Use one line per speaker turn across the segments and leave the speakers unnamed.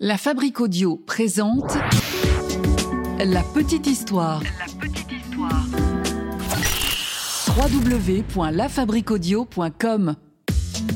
La Fabrique Audio présente La Petite Histoire. La Petite Histoire. www.lafabriqueaudio.com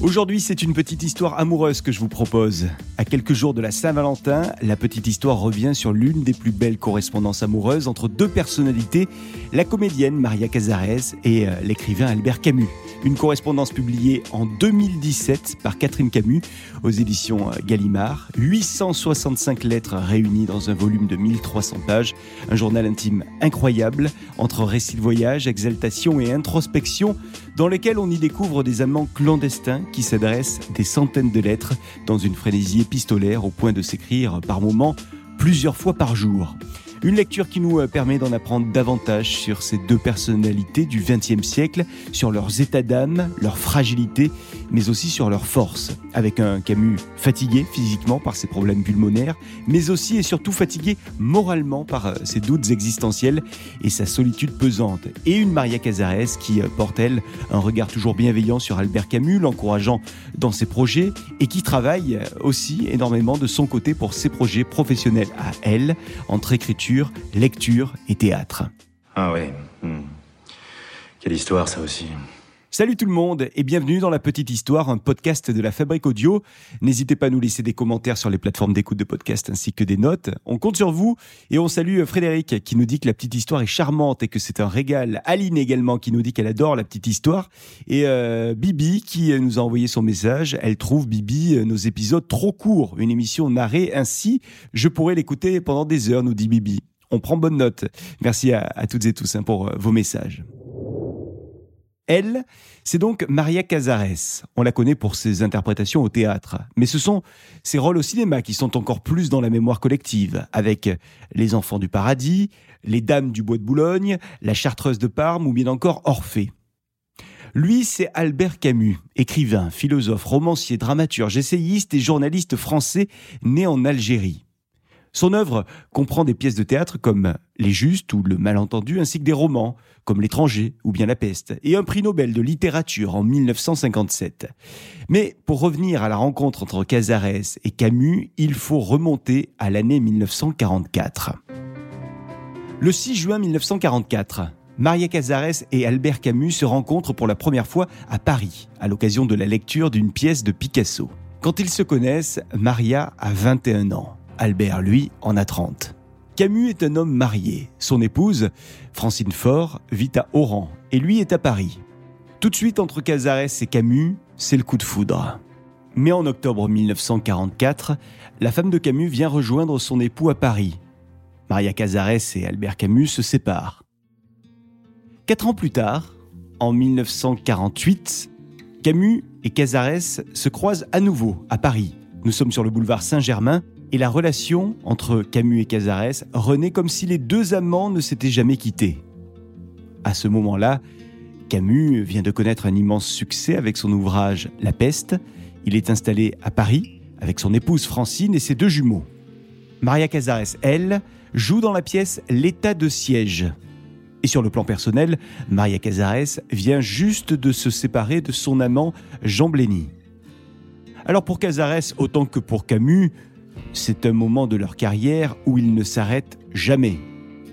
Aujourd'hui, c'est une petite histoire amoureuse que je vous propose. À quelques jours de la Saint-Valentin, la petite histoire revient sur l'une des plus belles correspondances amoureuses entre deux personnalités, la comédienne Maria Cazares et euh, l'écrivain Albert Camus. Une correspondance publiée en 2017 par Catherine Camus aux éditions euh, Gallimard. 865 lettres réunies dans un volume de 1300 pages. Un journal intime incroyable entre récits de voyage, exaltation et introspection dans lequel on y découvre des amants clandestins qui s'adressent des centaines de lettres dans une frénésie épistolaire au point de s'écrire par moments plusieurs fois par jour. Une lecture qui nous euh, permet d'en apprendre davantage sur ces deux personnalités du XXe siècle, sur leurs états d'âme, leur fragilité, mais aussi sur leurs forces. Avec un Camus fatigué physiquement par ses problèmes pulmonaires, mais aussi et surtout fatigué moralement par euh, ses doutes existentiels et sa solitude pesante. Et une Maria Cazares qui euh, porte, elle, un regard toujours bienveillant sur Albert Camus, l'encourageant dans ses projets et qui travaille aussi énormément de son côté pour ses projets professionnels à elle, entre écriture lecture et théâtre.
Ah ouais. Hmm. Quelle histoire ça aussi.
Salut tout le monde et bienvenue dans La Petite Histoire, un podcast de la Fabrique Audio. N'hésitez pas à nous laisser des commentaires sur les plateformes d'écoute de podcast ainsi que des notes. On compte sur vous et on salue Frédéric qui nous dit que La Petite Histoire est charmante et que c'est un régal. Aline également qui nous dit qu'elle adore La Petite Histoire. Et euh, Bibi qui nous a envoyé son message. Elle trouve, Bibi, euh, nos épisodes trop courts. Une émission narrée ainsi, je pourrais l'écouter pendant des heures, nous dit Bibi. On prend bonne note. Merci à, toutes et tous hein, pour euh, vos messages. Elle, c'est donc Maria Cazares. On la connaît pour ses interprétations au théâtre, mais ce sont ses rôles au cinéma qui sont encore plus dans la mémoire collective, avec Les Enfants du Paradis, Les Dames du Bois de Boulogne, La Chartreuse de Parme ou bien encore Orphée. Lui, c'est Albert Camus, écrivain, philosophe, romancier, dramaturge, essayiste et journaliste français né en Algérie. Son œuvre comprend des pièces de théâtre comme Les Justes ou Le Malentendu, ainsi que des romans comme L'étranger ou bien La peste, et un prix Nobel de littérature en 1957. Mais pour revenir à la rencontre entre Cazares et Camus, il faut remonter à l'année 1944. Le 6 juin 1944, Maria Cazares et Albert Camus se rencontrent pour la première fois à Paris, à l'occasion de la lecture d'une pièce de Picasso. Quand ils se connaissent, Maria a 21 ans. Albert, lui, en a 30. Camus est un homme marié. Son épouse, Francine Faure, vit à Oran et lui est à Paris. Tout de suite entre Cazares et Camus, c'est le coup de foudre. Mais en octobre 1944, la femme de Camus vient rejoindre son époux à Paris. Maria Cazares et Albert Camus se séparent. Quatre ans plus tard, en 1948, Camus et Cazares se croisent à nouveau à Paris. Nous sommes sur le boulevard Saint-Germain et la relation entre Camus et Cazares renaît comme si les deux amants ne s'étaient jamais quittés. À ce moment-là, Camus vient de connaître un immense succès avec son ouvrage La peste. Il est installé à Paris avec son épouse Francine et ses deux jumeaux. Maria Cazares, elle, joue dans la pièce L'état de siège. Et sur le plan personnel, Maria Cazares vient juste de se séparer de son amant Jean Blény. Alors pour Cazares, autant que pour Camus, c'est un moment de leur carrière où ils ne s'arrêtent jamais.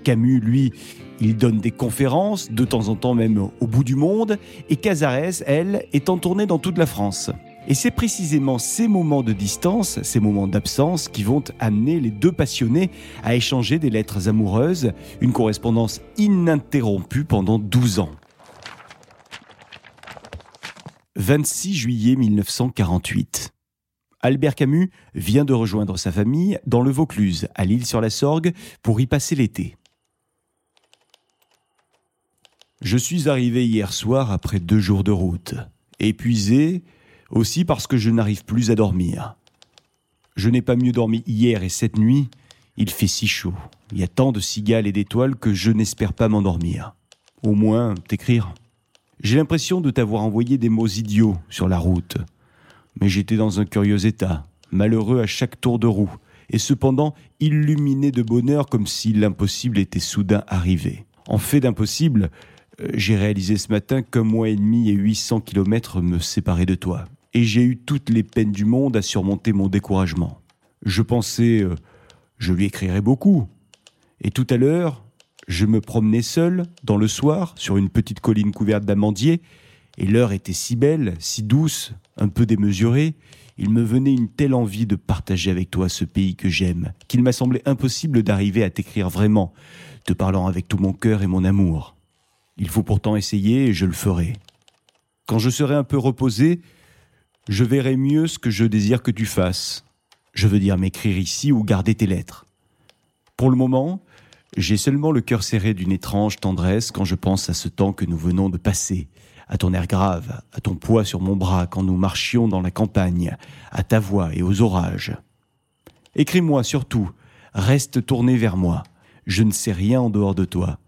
Camus, lui, il donne des conférences, de temps en temps même au bout du monde, et Cazares, elle, est en tournée dans toute la France. Et c'est précisément ces moments de distance, ces moments d'absence, qui vont amener les deux passionnés à échanger des lettres amoureuses, une correspondance ininterrompue pendant 12 ans. 26 juillet 1948. Albert Camus vient de rejoindre sa famille dans le Vaucluse, à l'île-sur-la-Sorgue, pour y passer l'été. Je suis arrivé hier soir après deux jours de route, épuisé aussi parce que je n'arrive plus à dormir. Je n'ai pas mieux dormi hier et cette nuit, il fait si chaud, il y a tant de cigales et d'étoiles que je n'espère pas m'endormir. Au moins, t'écrire. J'ai l'impression de t'avoir envoyé des mots idiots sur la route mais j'étais dans un curieux état, malheureux à chaque tour de roue, et cependant illuminé de bonheur comme si l'impossible était soudain arrivé. En fait d'impossible, euh, j'ai réalisé ce matin qu'un mois et demi et 800 kilomètres me séparaient de toi, et j'ai eu toutes les peines du monde à surmonter mon découragement. Je pensais, euh, je lui écrirai beaucoup. Et tout à l'heure, je me promenais seul, dans le soir, sur une petite colline couverte d'amandiers, et l'heure était si belle, si douce, un peu démesurée, il me venait une telle envie de partager avec toi ce pays que j'aime, qu'il m'a semblé impossible d'arriver à t'écrire vraiment, te parlant avec tout mon cœur et mon amour. Il faut pourtant essayer et je le ferai. Quand je serai un peu reposé, je verrai mieux ce que je désire que tu fasses. Je veux dire m'écrire ici ou garder tes lettres. Pour le moment, j'ai seulement le cœur serré d'une étrange tendresse quand je pense à ce temps que nous venons de passer, à ton air grave, à ton poids sur mon bras quand nous marchions dans la campagne, à ta voix et aux orages. Écris-moi surtout, reste tourné vers moi. Je ne sais rien en dehors de toi,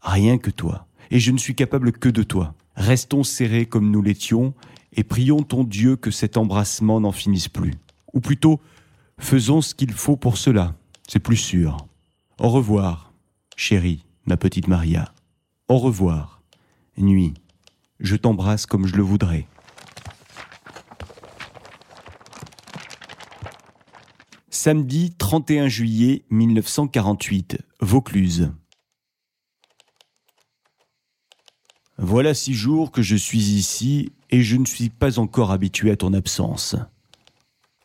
rien que toi, et je ne suis capable que de toi. Restons serrés comme nous l'étions, et prions ton Dieu que cet embrassement n'en finisse plus. Ou plutôt, faisons ce qu'il faut pour cela, c'est plus sûr. Au revoir, chérie, ma petite Maria. Au revoir, nuit. Je t'embrasse comme je le voudrais. Samedi 31 juillet 1948, Vaucluse. Voilà six jours que je suis ici et je ne suis pas encore habitué à ton absence.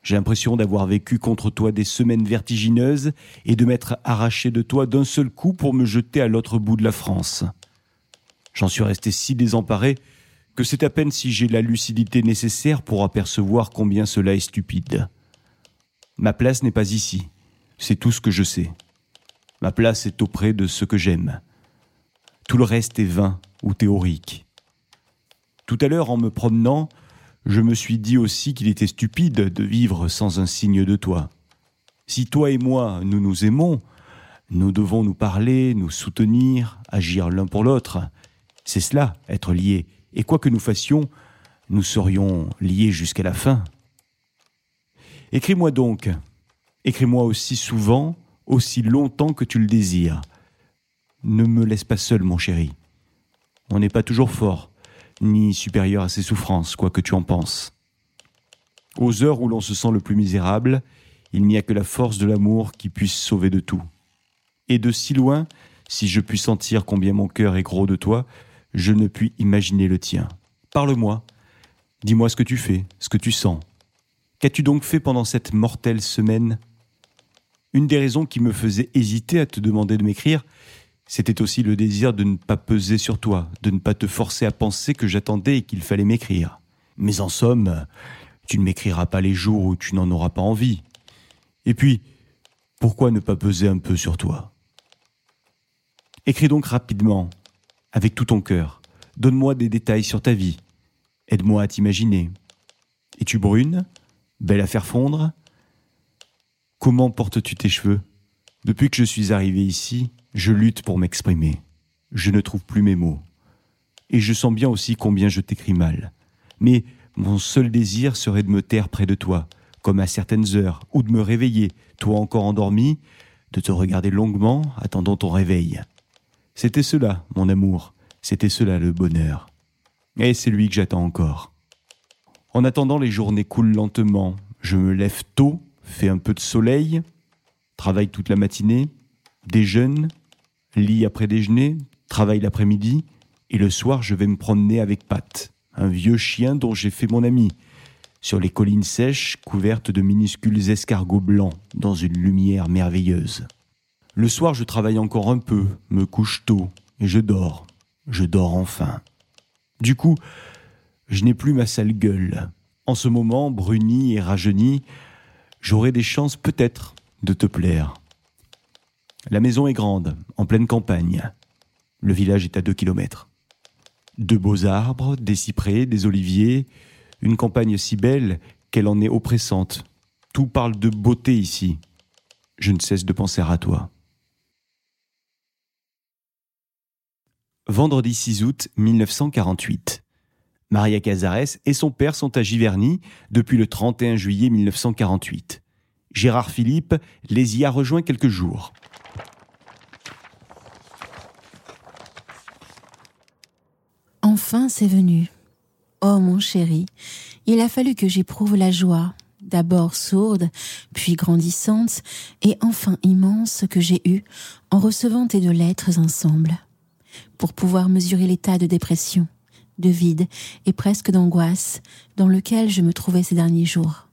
J'ai l'impression d'avoir vécu contre toi des semaines vertigineuses et de m'être arraché de toi d'un seul coup pour me jeter à l'autre bout de la France. J'en suis resté si désemparé que c'est à peine si j'ai la lucidité nécessaire pour apercevoir combien cela est stupide. Ma place n'est pas ici, c'est tout ce que je sais. Ma place est auprès de ce que j'aime. Tout le reste est vain ou théorique. Tout à l'heure, en me promenant, je me suis dit aussi qu'il était stupide de vivre sans un signe de toi. Si toi et moi, nous nous aimons, nous devons nous parler, nous soutenir, agir l'un pour l'autre. C'est cela, être lié. Et quoi que nous fassions, nous serions liés jusqu'à la fin. Écris-moi donc. Écris-moi aussi souvent, aussi longtemps que tu le désires. Ne me laisse pas seul, mon chéri. On n'est pas toujours fort, ni supérieur à ses souffrances, quoi que tu en penses. Aux heures où l'on se sent le plus misérable, il n'y a que la force de l'amour qui puisse sauver de tout. Et de si loin, si je puis sentir combien mon cœur est gros de toi, je ne puis imaginer le tien. Parle-moi. Dis-moi ce que tu fais, ce que tu sens. Qu'as-tu donc fait pendant cette mortelle semaine? Une des raisons qui me faisait hésiter à te demander de m'écrire, c'était aussi le désir de ne pas peser sur toi, de ne pas te forcer à penser que j'attendais et qu'il fallait m'écrire. Mais en somme, tu ne m'écriras pas les jours où tu n'en auras pas envie. Et puis, pourquoi ne pas peser un peu sur toi? Écris donc rapidement, avec tout ton cœur. Donne-moi des détails sur ta vie. Aide-moi à t'imaginer. Es-tu brune Belle à faire fondre? Comment portes-tu tes cheveux? Depuis que je suis arrivé ici, je lutte pour m'exprimer. Je ne trouve plus mes mots. Et je sens bien aussi combien je t'écris mal. Mais mon seul désir serait de me taire près de toi, comme à certaines heures, ou de me réveiller, toi encore endormi, de te regarder longuement, attendant ton réveil. C'était cela, mon amour, c'était cela le bonheur. Et c'est lui que j'attends encore. En attendant, les journées coulent lentement. Je me lève tôt, fais un peu de soleil, travaille toute la matinée, déjeune, lis après déjeuner, travaille l'après-midi, et le soir je vais me promener avec Pat, un vieux chien dont j'ai fait mon ami, sur les collines sèches couvertes de minuscules escargots blancs dans une lumière merveilleuse. Le soir, je travaille encore un peu, me couche tôt, et je dors. Je dors enfin. Du coup, je n'ai plus ma sale gueule. En ce moment, bruni et rajeuni, j'aurai des chances peut-être de te plaire. La maison est grande, en pleine campagne. Le village est à deux kilomètres. De beaux arbres, des cyprès, des oliviers, une campagne si belle qu'elle en est oppressante. Tout parle de beauté ici. Je ne cesse de penser à toi. Vendredi 6 août 1948. Maria Cazares et son père sont à Giverny depuis le 31 juillet 1948. Gérard Philippe les y a rejoints quelques jours.
Enfin, c'est venu. Oh mon chéri, il a fallu que j'éprouve la joie, d'abord sourde, puis grandissante, et enfin immense que j'ai eue en recevant tes deux lettres ensemble, pour pouvoir mesurer l'état de dépression, de vide et presque d'angoisse dans lequel je me trouvais ces derniers jours.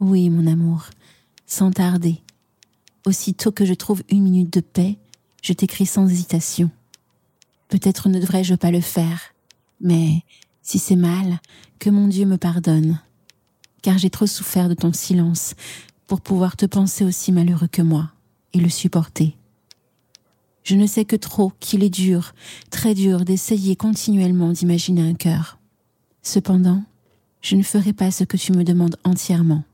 Oui, mon amour, sans tarder. Aussitôt que je trouve une minute de paix, je t'écris sans hésitation. Peut-être ne devrais-je pas le faire, mais si c'est mal, que mon Dieu me pardonne, car j'ai trop souffert de ton silence pour pouvoir te penser aussi malheureux que moi et le supporter. Je ne sais que trop qu'il est dur, très dur d'essayer continuellement d'imaginer un cœur. Cependant, je ne ferai pas ce que tu me demandes entièrement,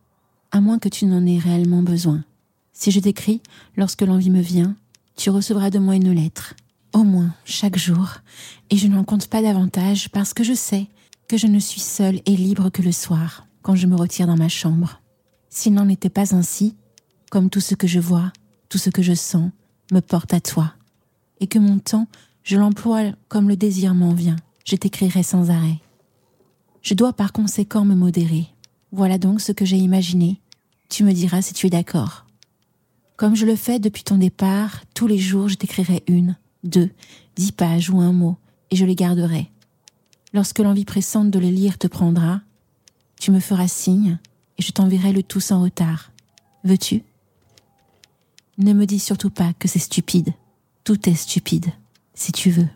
à moins que tu n'en aies réellement besoin. Si je t'écris lorsque l'envie me vient, tu recevras de moi une lettre, au moins chaque jour, et je n'en compte pas davantage parce que je sais que je ne suis seule et libre que le soir, quand je me retire dans ma chambre. S'il n'en était pas ainsi, comme tout ce que je vois, tout ce que je sens, me porte à toi, et que mon temps, je l'emploie comme le désir m'en vient, je t'écrirai sans arrêt. Je dois par conséquent me modérer. Voilà donc ce que j'ai imaginé. Tu me diras si tu es d'accord. Comme je le fais depuis ton départ, tous les jours je t'écrirai une, deux, dix pages ou un mot, et je les garderai. Lorsque l'envie pressante de les lire te prendra, tu me feras signe, et je t'enverrai le tout sans retard. Veux-tu? Ne me dis surtout pas que c'est stupide. Tout est stupide, si tu veux.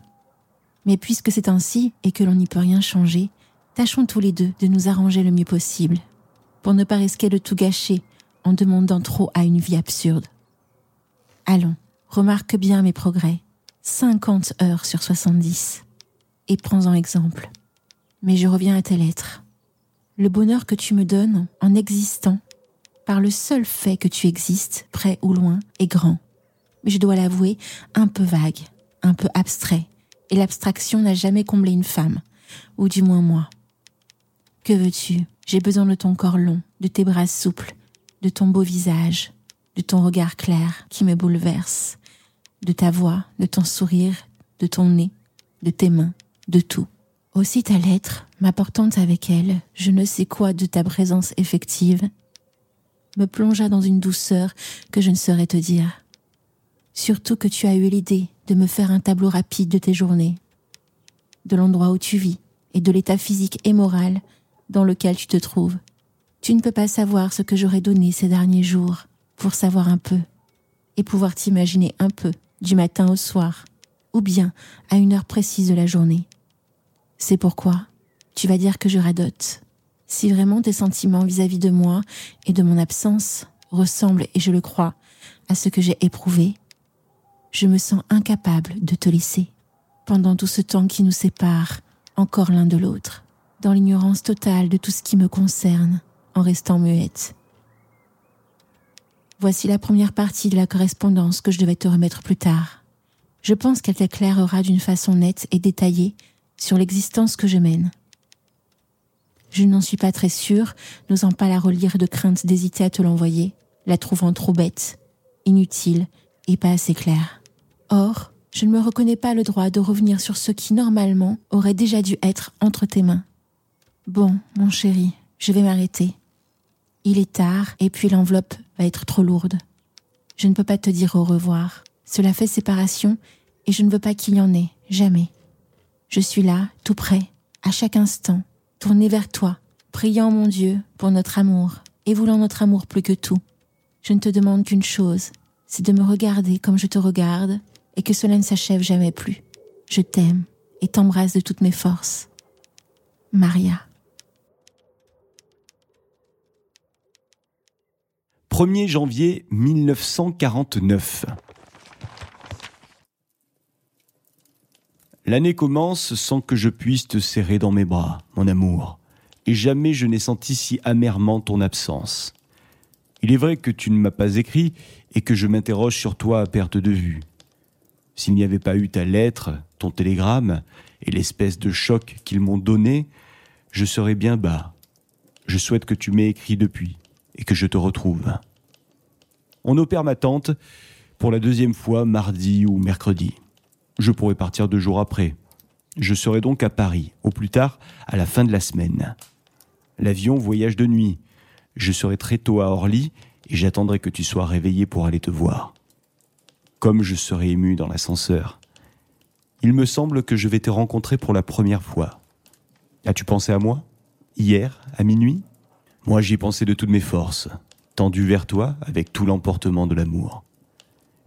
Mais puisque c'est ainsi et que l'on n'y peut rien changer, tâchons tous les deux de nous arranger le mieux possible, pour ne pas risquer de tout gâcher en demandant trop à une vie absurde. Allons, remarque bien mes progrès. 50 heures sur 70. Et prends-en exemple. Mais je reviens à tes lettres. Le bonheur que tu me donnes en existant, par le seul fait que tu existes, près ou loin, est grand mais je dois l'avouer, un peu vague, un peu abstrait, et l'abstraction n'a jamais comblé une femme, ou du moins moi. Que veux-tu? J'ai besoin de ton corps long, de tes bras souples, de ton beau visage, de ton regard clair qui me bouleverse, de ta voix, de ton sourire, de ton nez, de tes mains, de tout. Aussi ta lettre, m'apportant avec elle je ne sais quoi de ta présence effective, me plongea dans une douceur que je ne saurais te dire surtout que tu as eu l'idée de me faire un tableau rapide de tes journées, de l'endroit où tu vis et de l'état physique et moral dans lequel tu te trouves. Tu ne peux pas savoir ce que j'aurais donné ces derniers jours pour savoir un peu et pouvoir t'imaginer un peu du matin au soir ou bien à une heure précise de la journée. C'est pourquoi tu vas dire que je radote. Si vraiment tes sentiments vis-à-vis de moi et de mon absence ressemblent, et je le crois, à ce que j'ai éprouvé, je me sens incapable de te laisser pendant tout ce temps qui nous sépare encore l'un de l'autre, dans l'ignorance totale de tout ce qui me concerne, en restant muette. Voici la première partie de la correspondance que je devais te remettre plus tard. Je pense qu'elle t'éclairera d'une façon nette et détaillée sur l'existence que je mène. Je n'en suis pas très sûre, n'osant pas la relire de crainte d'hésiter à te l'envoyer, la trouvant trop bête, inutile et pas assez claire. Or, je ne me reconnais pas le droit de revenir sur ce qui normalement aurait déjà dû être entre tes mains. Bon, mon chéri, je vais m'arrêter. Il est tard et puis l'enveloppe va être trop lourde. Je ne peux pas te dire au revoir. Cela fait séparation et je ne veux pas qu'il y en ait, jamais. Je suis là, tout près, à chaque instant, tourné vers toi, priant mon Dieu pour notre amour et voulant notre amour plus que tout. Je ne te demande qu'une chose, c'est de me regarder comme je te regarde et que cela ne s'achève jamais plus. Je t'aime et t'embrasse de toutes mes forces. Maria.
1er janvier 1949. L'année commence sans que je puisse te serrer dans mes bras, mon amour, et jamais je n'ai senti si amèrement ton absence. Il est vrai que tu ne m'as pas écrit et que je m'interroge sur toi à perte de vue. S'il n'y avait pas eu ta lettre, ton télégramme et l'espèce de choc qu'ils m'ont donné, je serais bien bas. Je souhaite que tu m'aies écrit depuis et que je te retrouve. On opère ma tante pour la deuxième fois mardi ou mercredi. Je pourrai partir deux jours après. Je serai donc à Paris, au plus tard à la fin de la semaine. L'avion voyage de nuit. je serai très tôt à Orly et j'attendrai que tu sois réveillé pour aller te voir. Comme je serai ému dans l'ascenseur. Il me semble que je vais te rencontrer pour la première fois. As-tu pensé à moi Hier, à minuit? Moi j'y ai pensé de toutes mes forces, tendu vers toi avec tout l'emportement de l'amour.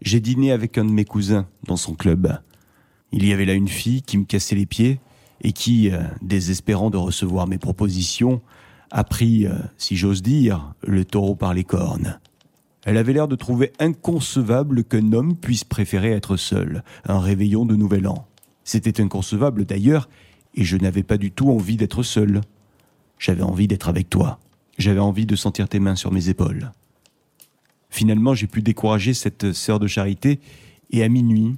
J'ai dîné avec un de mes cousins dans son club. Il y avait là une fille qui me cassait les pieds et qui, euh, désespérant de recevoir mes propositions, a pris, euh, si j'ose dire, le taureau par les cornes. Elle avait l'air de trouver inconcevable qu'un homme puisse préférer être seul, un réveillon de nouvel an. C'était inconcevable d'ailleurs, et je n'avais pas du tout envie d'être seul. J'avais envie d'être avec toi. J'avais envie de sentir tes mains sur mes épaules. Finalement, j'ai pu décourager cette sœur de charité, et à minuit,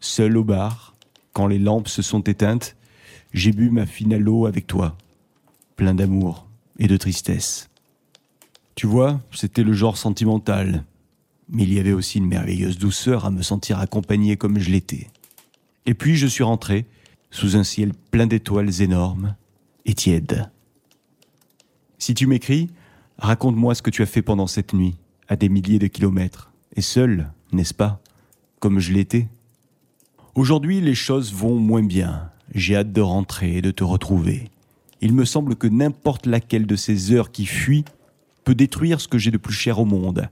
seul au bar, quand les lampes se sont éteintes, j'ai bu ma finale eau avec toi, plein d'amour et de tristesse. Tu vois, c'était le genre sentimental, mais il y avait aussi une merveilleuse douceur à me sentir accompagné comme je l'étais. Et puis je suis rentré, sous un ciel plein d'étoiles énormes et tièdes. Si tu m'écris, raconte-moi ce que tu as fait pendant cette nuit, à des milliers de kilomètres, et seul, n'est-ce pas, comme je l'étais? Aujourd'hui, les choses vont moins bien. J'ai hâte de rentrer et de te retrouver. Il me semble que n'importe laquelle de ces heures qui fuient peut détruire ce que j'ai de plus cher au monde.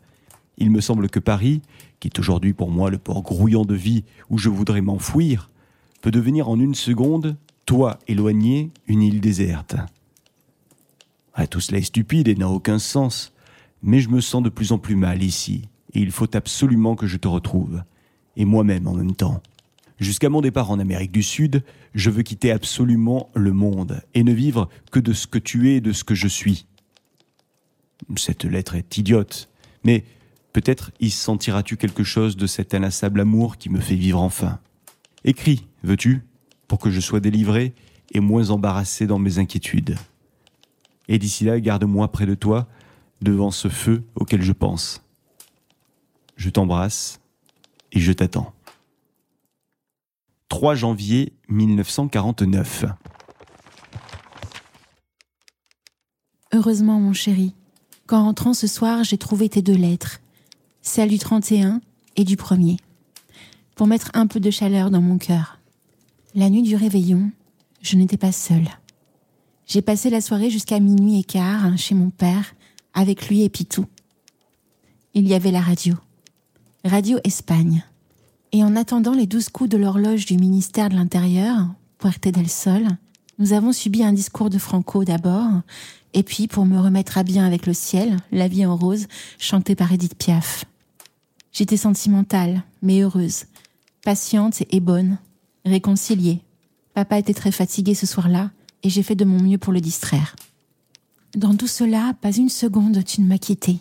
Il me semble que Paris, qui est aujourd'hui pour moi le port grouillant de vie où je voudrais m'enfouir, peut devenir en une seconde, toi éloigné, une île déserte. Tout cela est stupide et n'a aucun sens, mais je me sens de plus en plus mal ici, et il faut absolument que je te retrouve, et moi-même en même temps. Jusqu'à mon départ en Amérique du Sud, je veux quitter absolument le monde et ne vivre que de ce que tu es et de ce que je suis. Cette lettre est idiote, mais peut-être y sentiras-tu quelque chose de cet inlassable amour qui me fait vivre enfin. Écris, veux-tu, pour que je sois délivré et moins embarrassé dans mes inquiétudes. Et d'ici là, garde-moi près de toi, devant ce feu auquel je pense. Je t'embrasse et je t'attends. 3 janvier 1949.
Heureusement, mon chéri, qu'en rentrant ce soir, j'ai trouvé tes deux lettres, celle du 31 et du premier, pour mettre un peu de chaleur dans mon cœur. La nuit du réveillon, je n'étais pas seule. J'ai passé la soirée jusqu'à minuit et quart hein, chez mon père, avec lui et Pitou. Il y avait la radio. Radio Espagne. Et en attendant les douze coups de l'horloge du ministère de l'Intérieur, Puerte del Sol, nous avons subi un discours de Franco d'abord, et puis pour me remettre à bien avec le ciel, La vie en rose, chantée par Edith Piaf. J'étais sentimentale, mais heureuse, patiente et bonne, réconciliée. Papa était très fatigué ce soir-là, et j'ai fait de mon mieux pour le distraire. Dans tout cela, pas une seconde tu ne m'as quitté.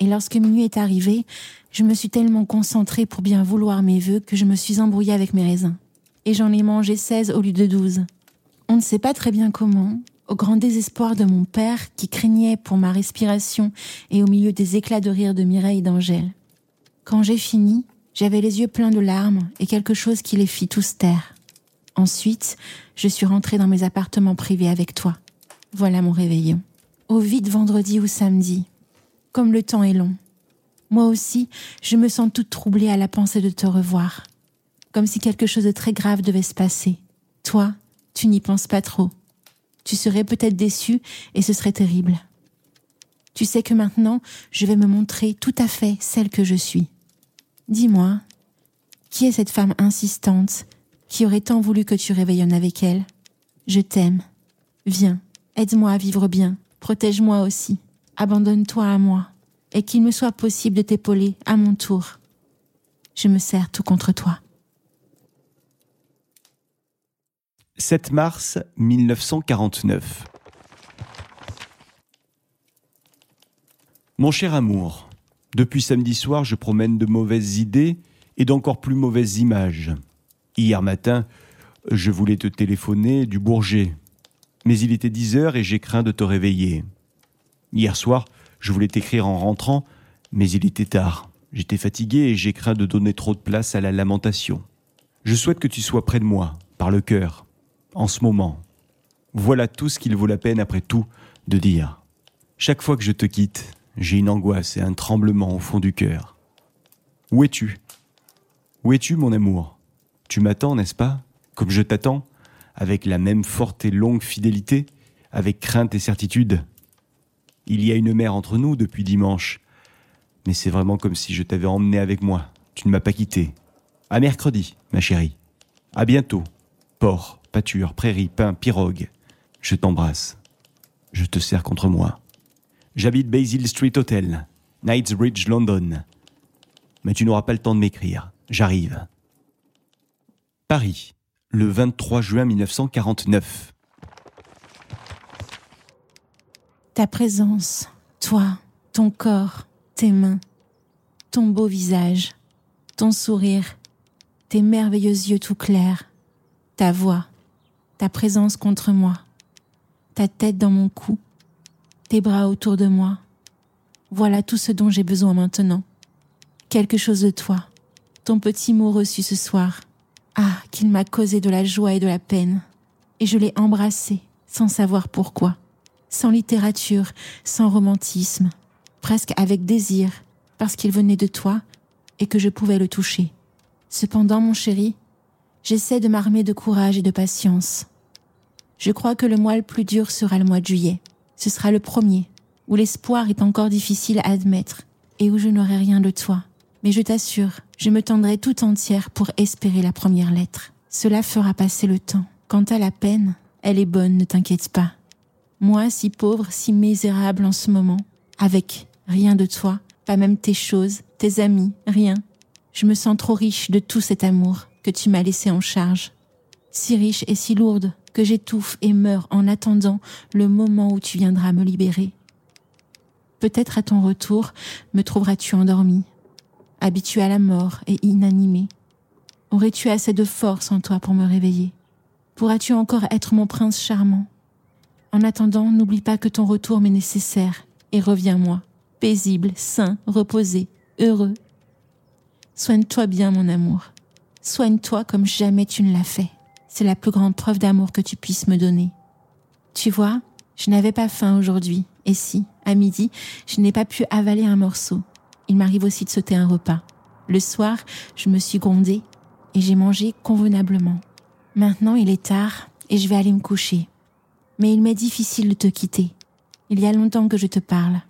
Et lorsque minuit est arrivé, je me suis tellement concentrée pour bien vouloir mes vœux que je me suis embrouillée avec mes raisins. Et j'en ai mangé seize au lieu de douze. On ne sait pas très bien comment, au grand désespoir de mon père qui craignait pour ma respiration et au milieu des éclats de rire de Mireille et d'Angèle. Quand j'ai fini, j'avais les yeux pleins de larmes et quelque chose qui les fit tous taire. Ensuite, je suis rentrée dans mes appartements privés avec toi. Voilà mon réveillon. Au vide vendredi ou samedi, comme le temps est long. Moi aussi, je me sens toute troublée à la pensée de te revoir, comme si quelque chose de très grave devait se passer. Toi, tu n'y penses pas trop. Tu serais peut-être déçu et ce serait terrible. Tu sais que maintenant, je vais me montrer tout à fait celle que je suis. Dis-moi, qui est cette femme insistante qui aurait tant voulu que tu réveillonnes avec elle? Je t'aime. Viens, aide-moi à vivre bien, protège-moi aussi abandonne-toi à moi, et qu'il me soit possible de t'épauler à mon tour. Je me sers tout contre toi.
7 mars 1949. Mon cher amour, depuis samedi soir, je promène de mauvaises idées et d'encore plus mauvaises images. Hier matin, je voulais te téléphoner du Bourget, mais il était 10 heures et j'ai craint de te réveiller. Hier soir, je voulais t'écrire en rentrant, mais il était tard. J'étais fatigué et j'ai craint de donner trop de place à la lamentation. Je souhaite que tu sois près de moi, par le cœur, en ce moment. Voilà tout ce qu'il vaut la peine après tout de dire. Chaque fois que je te quitte, j'ai une angoisse et un tremblement au fond du cœur. Où es-tu? Où es-tu, mon amour? Tu m'attends, n'est-ce pas? Comme je t'attends Avec la même forte et longue fidélité Avec crainte et certitude Il y a une mer entre nous depuis dimanche. Mais c'est vraiment comme si je t'avais emmené avec moi. Tu ne m'as pas quitté. À mercredi, ma chérie. À bientôt. Port, pâture, prairie, pain, pirogue. Je t'embrasse. Je te serre contre moi. J'habite Basil Street Hotel, Knightsbridge, London. Mais tu n'auras pas le temps de m'écrire. J'arrive. Paris, le 23 juin 1949.
Ta présence, toi, ton corps, tes mains, ton beau visage, ton sourire, tes merveilleux yeux tout clairs, ta voix, ta présence contre moi, ta tête dans mon cou, tes bras autour de moi. Voilà tout ce dont j'ai besoin maintenant. Quelque chose de toi, ton petit mot reçu ce soir. Ah, qu'il m'a causé de la joie et de la peine. Et je l'ai embrassé, sans savoir pourquoi, sans littérature, sans romantisme, presque avec désir, parce qu'il venait de toi et que je pouvais le toucher. Cependant, mon chéri, j'essaie de m'armer de courage et de patience. Je crois que le mois le plus dur sera le mois de juillet. Ce sera le premier, où l'espoir est encore difficile à admettre et où je n'aurai rien de toi. Mais je t'assure, je me tendrai tout entière pour espérer la première lettre. Cela fera passer le temps. Quant à la peine, elle est bonne, ne t'inquiète pas. Moi, si pauvre, si misérable en ce moment, avec rien de toi, pas même tes choses, tes amis, rien. Je me sens trop riche de tout cet amour que tu m'as laissé en charge. Si riche et si lourde que j'étouffe et meurs en attendant le moment où tu viendras me libérer. Peut-être à ton retour me trouveras-tu endormi, habitué à la mort et inanimé. Aurais-tu assez de force en toi pour me réveiller? Pourras-tu encore être mon prince charmant? En attendant, n'oublie pas que ton retour m'est nécessaire et reviens-moi, paisible, sain, reposé, heureux. Soigne-toi bien, mon amour. Soigne-toi comme jamais tu ne l'as fait c'est la plus grande preuve d'amour que tu puisses me donner. Tu vois, je n'avais pas faim aujourd'hui, et si, à midi, je n'ai pas pu avaler un morceau, il m'arrive aussi de sauter un repas. Le soir, je me suis grondée et j'ai mangé convenablement. Maintenant, il est tard et je vais aller me coucher. Mais il m'est difficile de te quitter. Il y a longtemps que je te parle,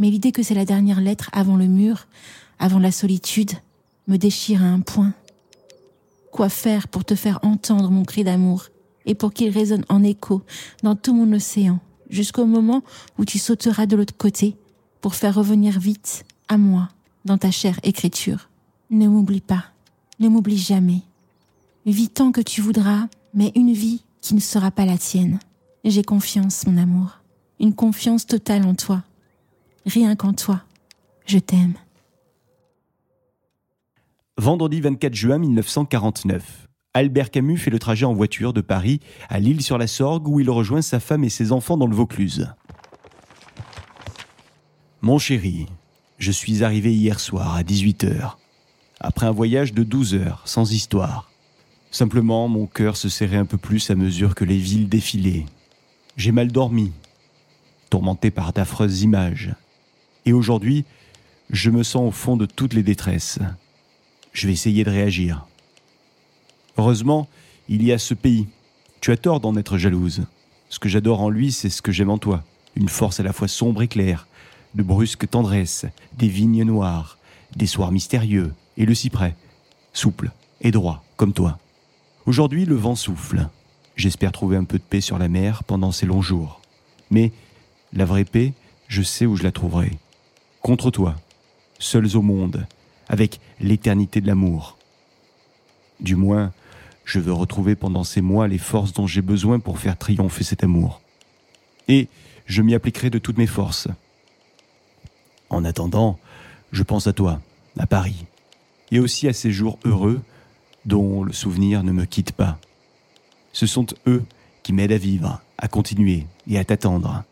mais l'idée que c'est la dernière lettre avant le mur, avant la solitude, me déchire à un point. Quoi faire pour te faire entendre mon cri d'amour et pour qu'il résonne en écho dans tout mon océan jusqu'au moment où tu sauteras de l'autre côté pour faire revenir vite à moi dans ta chère écriture. Ne m'oublie pas, ne m'oublie jamais. Vis tant que tu voudras, mais une vie qui ne sera pas la tienne. J'ai confiance, mon amour, une confiance totale en toi. Rien qu'en toi, je t'aime.
Vendredi 24 juin 1949. Albert Camus fait le trajet en voiture de Paris à l'île sur la Sorgue où il rejoint sa femme et ses enfants dans le Vaucluse. Mon chéri, je suis arrivé hier soir à 18h, après un voyage de 12 heures, sans histoire. Simplement, mon cœur se serrait un peu plus à mesure que les villes défilaient. J'ai mal dormi, tourmenté par d'affreuses images. Et aujourd'hui, je me sens au fond de toutes les détresses. Je vais essayer de réagir. Heureusement, il y a ce pays. Tu as tort d'en être jalouse. Ce que j'adore en lui, c'est ce que j'aime en toi. Une force à la fois sombre et claire, de brusque tendresse, des vignes noires, des soirs mystérieux, et le cyprès, souple et droit, comme toi. Aujourd'hui, le vent souffle. J'espère trouver un peu de paix sur la mer pendant ces longs jours. Mais la vraie paix, je sais où je la trouverai. Contre toi, seuls au monde, avec l'éternité de l'amour. Du moins, je veux retrouver pendant ces mois les forces dont j'ai besoin pour faire triompher cet amour. Et je m'y appliquerai de toutes mes forces. En attendant, je pense à toi, à Paris, et aussi à ces jours heureux dont le souvenir ne me quitte pas. Ce sont eux qui m'aident à vivre, à continuer et à t'attendre.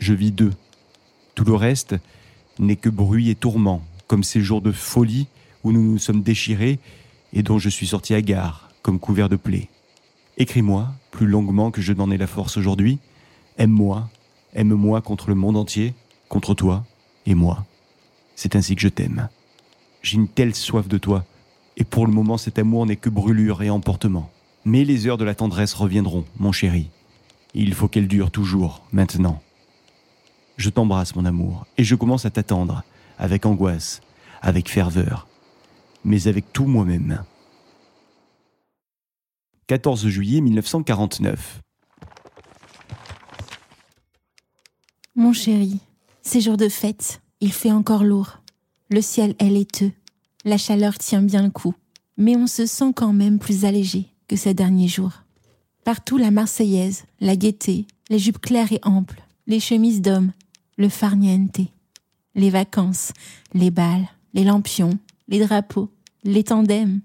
Je vis d'eux. Tout le reste n'est que bruit et tourment comme ces jours de folie où nous nous sommes déchirés et dont je suis sorti à gare, comme couvert de plaies. Écris-moi, plus longuement que je n'en ai la force aujourd'hui. Aime-moi, Aime-moi contre le monde entier, contre toi et moi. C'est ainsi que je t'aime. J'ai une telle soif de toi, et pour le moment cet amour n'est que brûlure et emportement. Mais les heures de la tendresse reviendront, mon chéri. Il faut qu'elles durent toujours, maintenant. Je t'embrasse, mon amour, et je commence à t'attendre, avec angoisse, avec ferveur, mais avec tout moi-même. 14 juillet 1949.
Mon chéri, c'est jour de fête, il fait encore lourd. Le ciel est laiteux, la chaleur tient bien le coup, mais on se sent quand même plus allégé que ces derniers jours. Partout la Marseillaise, la gaieté, les jupes claires et amples, les chemises d'hommes, le farniente, les vacances, les balles, les lampions, les drapeaux, les tandems.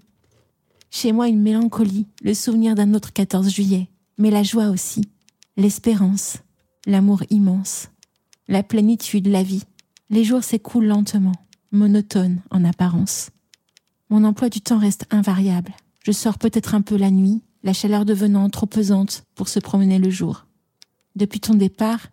Chez moi une mélancolie, le souvenir d'un autre 14 juillet, mais la joie aussi, l'espérance, l'amour immense, la plénitude, la vie. Les jours s'écoulent lentement, monotones en apparence. Mon emploi du temps reste invariable. Je sors peut-être un peu la nuit, la chaleur devenant trop pesante pour se promener le jour. Depuis ton départ,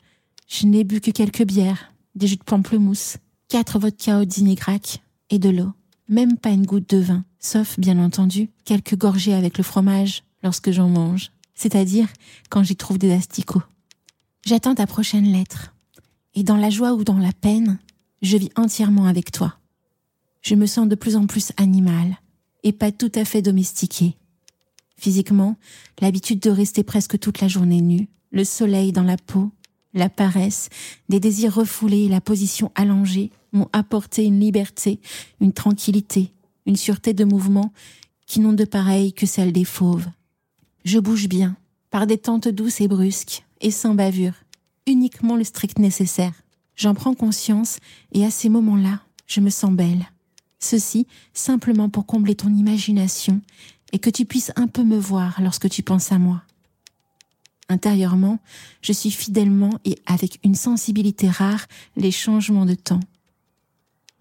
je n'ai bu que quelques bières, des jus de pamplemousse, quatre vodka au dîner-grac et de l'eau. Même pas une goutte de vin, sauf, bien entendu, quelques gorgées avec le fromage lorsque j'en mange, c'est-à-dire quand j'y trouve des asticots. J'attends ta prochaine lettre. Et dans la joie ou dans la peine, je vis entièrement avec toi. Je me sens de plus en plus animal et pas tout à fait domestiqué. Physiquement, l'habitude de rester presque toute la journée nue, le soleil dans la peau, la paresse, des désirs refoulés et la position allongée m'ont apporté une liberté, une tranquillité, une sûreté de mouvement qui n'ont de pareil que celle des fauves. Je bouge bien, par des tentes douces et brusques, et sans bavure, uniquement le strict nécessaire. J'en prends conscience, et à ces moments-là, je me sens belle. Ceci simplement pour combler ton imagination et que tu puisses un peu me voir lorsque tu penses à moi. Intérieurement, je suis fidèlement et avec une sensibilité rare les changements de temps.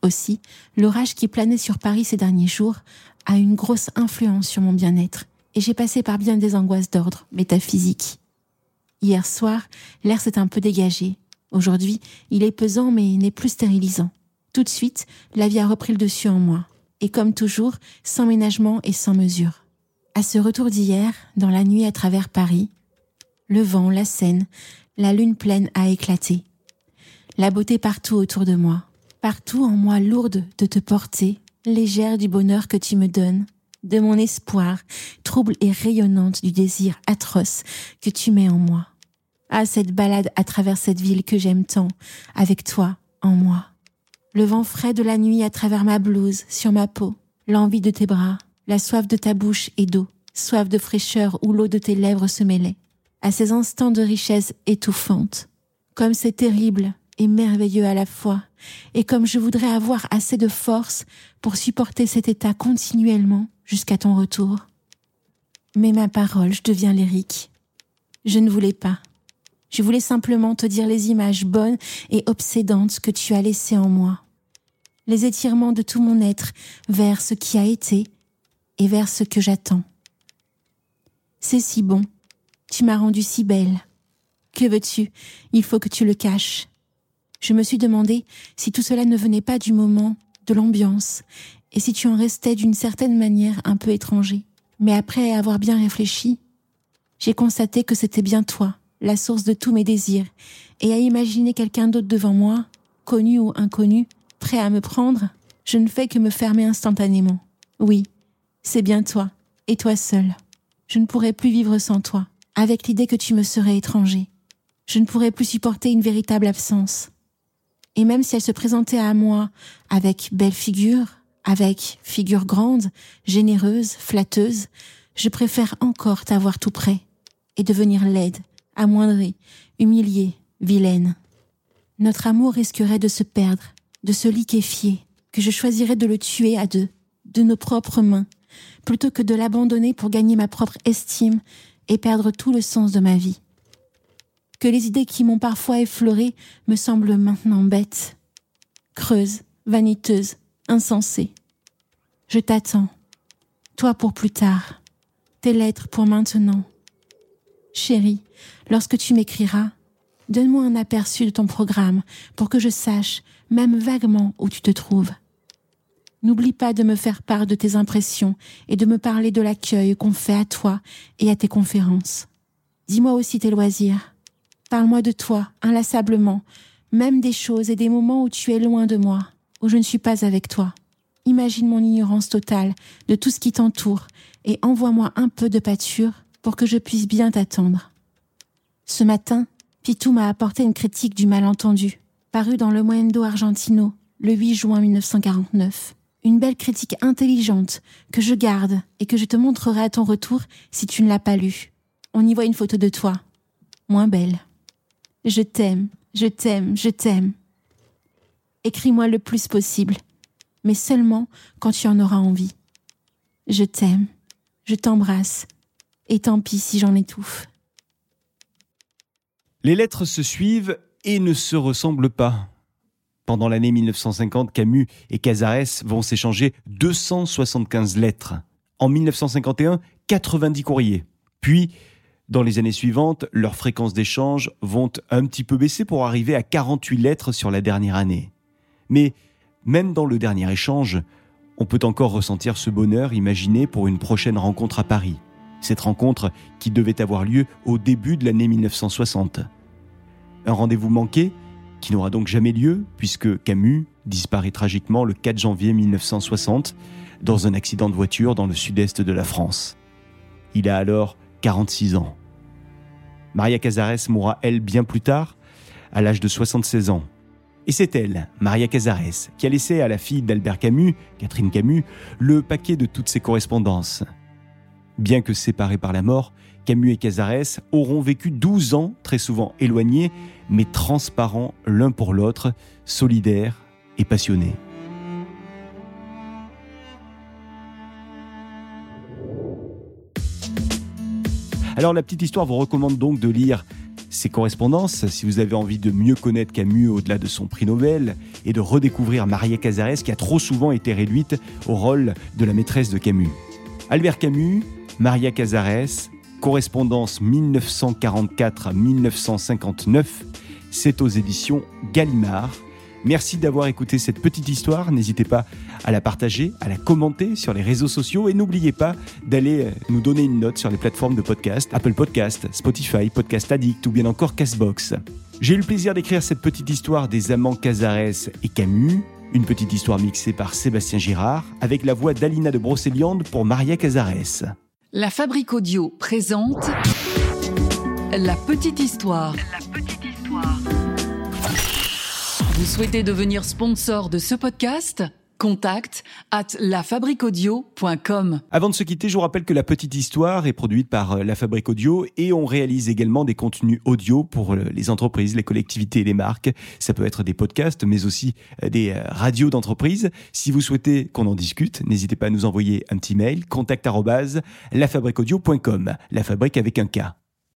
Aussi, l'orage qui planait sur Paris ces derniers jours a une grosse influence sur mon bien-être et j'ai passé par bien des angoisses d'ordre métaphysique. Hier soir, l'air s'est un peu dégagé. Aujourd'hui, il est pesant mais n'est plus stérilisant. Tout de suite, la vie a repris le dessus en moi. Et comme toujours, sans ménagement et sans mesure. À ce retour d'hier, dans la nuit à travers Paris, le vent, la Seine, la lune pleine a éclaté. La beauté partout autour de moi, partout en moi lourde de te porter, légère du bonheur que tu me donnes, de mon espoir, trouble et rayonnante du désir atroce que tu mets en moi. Ah, cette balade à travers cette ville que j'aime tant, avec toi, en moi. Le vent frais de la nuit à travers ma blouse, sur ma peau, l'envie de tes bras, la soif de ta bouche et d'eau, soif de fraîcheur où l'eau de tes lèvres se mêlait à ces instants de richesse étouffante. Comme c'est terrible et merveilleux à la fois, et comme je voudrais avoir assez de force pour supporter cet état continuellement jusqu'à ton retour. Mais ma parole, je deviens lyrique. Je ne voulais pas. Je voulais simplement te dire les images bonnes et obsédantes que tu as laissées en moi. Les étirements de tout mon être vers ce qui a été et vers ce que j'attends. C'est si bon tu m'as rendue si belle. Que veux-tu? Il faut que tu le caches. Je me suis demandé si tout cela ne venait pas du moment, de l'ambiance, et si tu en restais d'une certaine manière un peu étranger. Mais après avoir bien réfléchi, j'ai constaté que c'était bien toi, la source de tous mes désirs, et à imaginer quelqu'un d'autre devant moi, connu ou inconnu, prêt à me prendre, je ne fais que me fermer instantanément. Oui, c'est bien toi, et toi seul. Je ne pourrais plus vivre sans toi avec l'idée que tu me serais étranger. Je ne pourrais plus supporter une véritable absence. Et même si elle se présentait à moi avec belle figure, avec figure grande, généreuse, flatteuse, je préfère encore t'avoir tout près et devenir laide, amoindrie, humiliée, vilaine. Notre amour risquerait de se perdre, de se liquéfier, que je choisirais de le tuer à deux, de nos propres mains, plutôt que de l'abandonner pour gagner ma propre estime et perdre tout le sens de ma vie. Que les idées qui m'ont parfois effleuré me semblent maintenant bêtes, creuses, vaniteuses, insensées. Je t'attends, toi pour plus tard, tes lettres pour maintenant. Chérie, lorsque tu m'écriras, Donne-moi un aperçu de ton programme pour que je sache, même vaguement, où tu te trouves. N'oublie pas de me faire part de tes impressions et de me parler de l'accueil qu'on fait à toi et à tes conférences. Dis-moi aussi tes loisirs. Parle-moi de toi, inlassablement, même des choses et des moments où tu es loin de moi, où je ne suis pas avec toi. Imagine mon ignorance totale de tout ce qui t'entoure et envoie-moi un peu de pâture pour que je puisse bien t'attendre. Ce matin, Pitou m'a apporté une critique du malentendu, parue dans le Mundo Argentino, le 8 juin 1949 une belle critique intelligente que je garde et que je te montrerai à ton retour si tu ne l'as pas lue. On y voit une photo de toi, moins belle. Je t'aime, je t'aime, je t'aime. Écris-moi le plus possible, mais seulement quand tu en auras envie. Je t'aime, je t'embrasse, et tant pis si j'en étouffe.
Les lettres se suivent et ne se ressemblent pas. Pendant l'année 1950, Camus et Cazares vont s'échanger 275 lettres. En 1951, 90 courriers. Puis, dans les années suivantes, leurs fréquences d'échange vont un petit peu baisser pour arriver à 48 lettres sur la dernière année. Mais même dans le dernier échange, on peut encore ressentir ce bonheur imaginé pour une prochaine rencontre à Paris. Cette rencontre qui devait avoir lieu au début de l'année 1960. Un rendez-vous manqué qui n'aura donc jamais lieu, puisque Camus disparaît tragiquement le 4 janvier 1960 dans un accident de voiture dans le sud-est de la France. Il a alors 46 ans. Maria Cazares mourra, elle, bien plus tard, à l'âge de 76 ans. Et c'est elle, Maria Cazares, qui a laissé à la fille d'Albert Camus, Catherine Camus, le paquet de toutes ses correspondances. Bien que séparés par la mort, Camus et Cazares auront vécu 12 ans, très souvent éloignés, mais transparents l'un pour l'autre, solidaires et passionnés. Alors la petite histoire vous recommande donc de lire ses correspondances si vous avez envie de mieux connaître Camus au-delà de son prix Nobel et de redécouvrir Maria Cazares qui a trop souvent été réduite au rôle de la maîtresse de Camus. Albert Camus, Maria Cazares, correspondance 1944-1959, c'est aux éditions Gallimard. Merci d'avoir écouté cette petite histoire. N'hésitez pas à la partager, à la commenter sur les réseaux sociaux et n'oubliez pas d'aller euh, nous donner une note sur les plateformes de podcast, Apple Podcast, Spotify, Podcast Addict ou bien encore Castbox. J'ai eu le plaisir d'écrire cette petite histoire des amants Cazares et Camus, une petite histoire mixée par Sébastien Girard avec la voix d'Alina de Brocéliande pour Maria Cazares.
La Fabrique Audio présente La petite histoire. La petite histoire. Vous souhaitez devenir sponsor de ce podcast? Contact at lafabriquaudio.com.
Avant de se quitter, je vous rappelle que La Petite Histoire est produite par euh, La Fabrique Audio et on réalise également des contenus audio pour euh, les entreprises, les collectivités et les marques. Ça peut être des podcasts, mais aussi euh, des radios d'entreprise. Si vous souhaitez qu'on en discute, n'hésitez pas à nous envoyer un petit mail, contact lafabriqueaudio.com. La fabrique avec un K.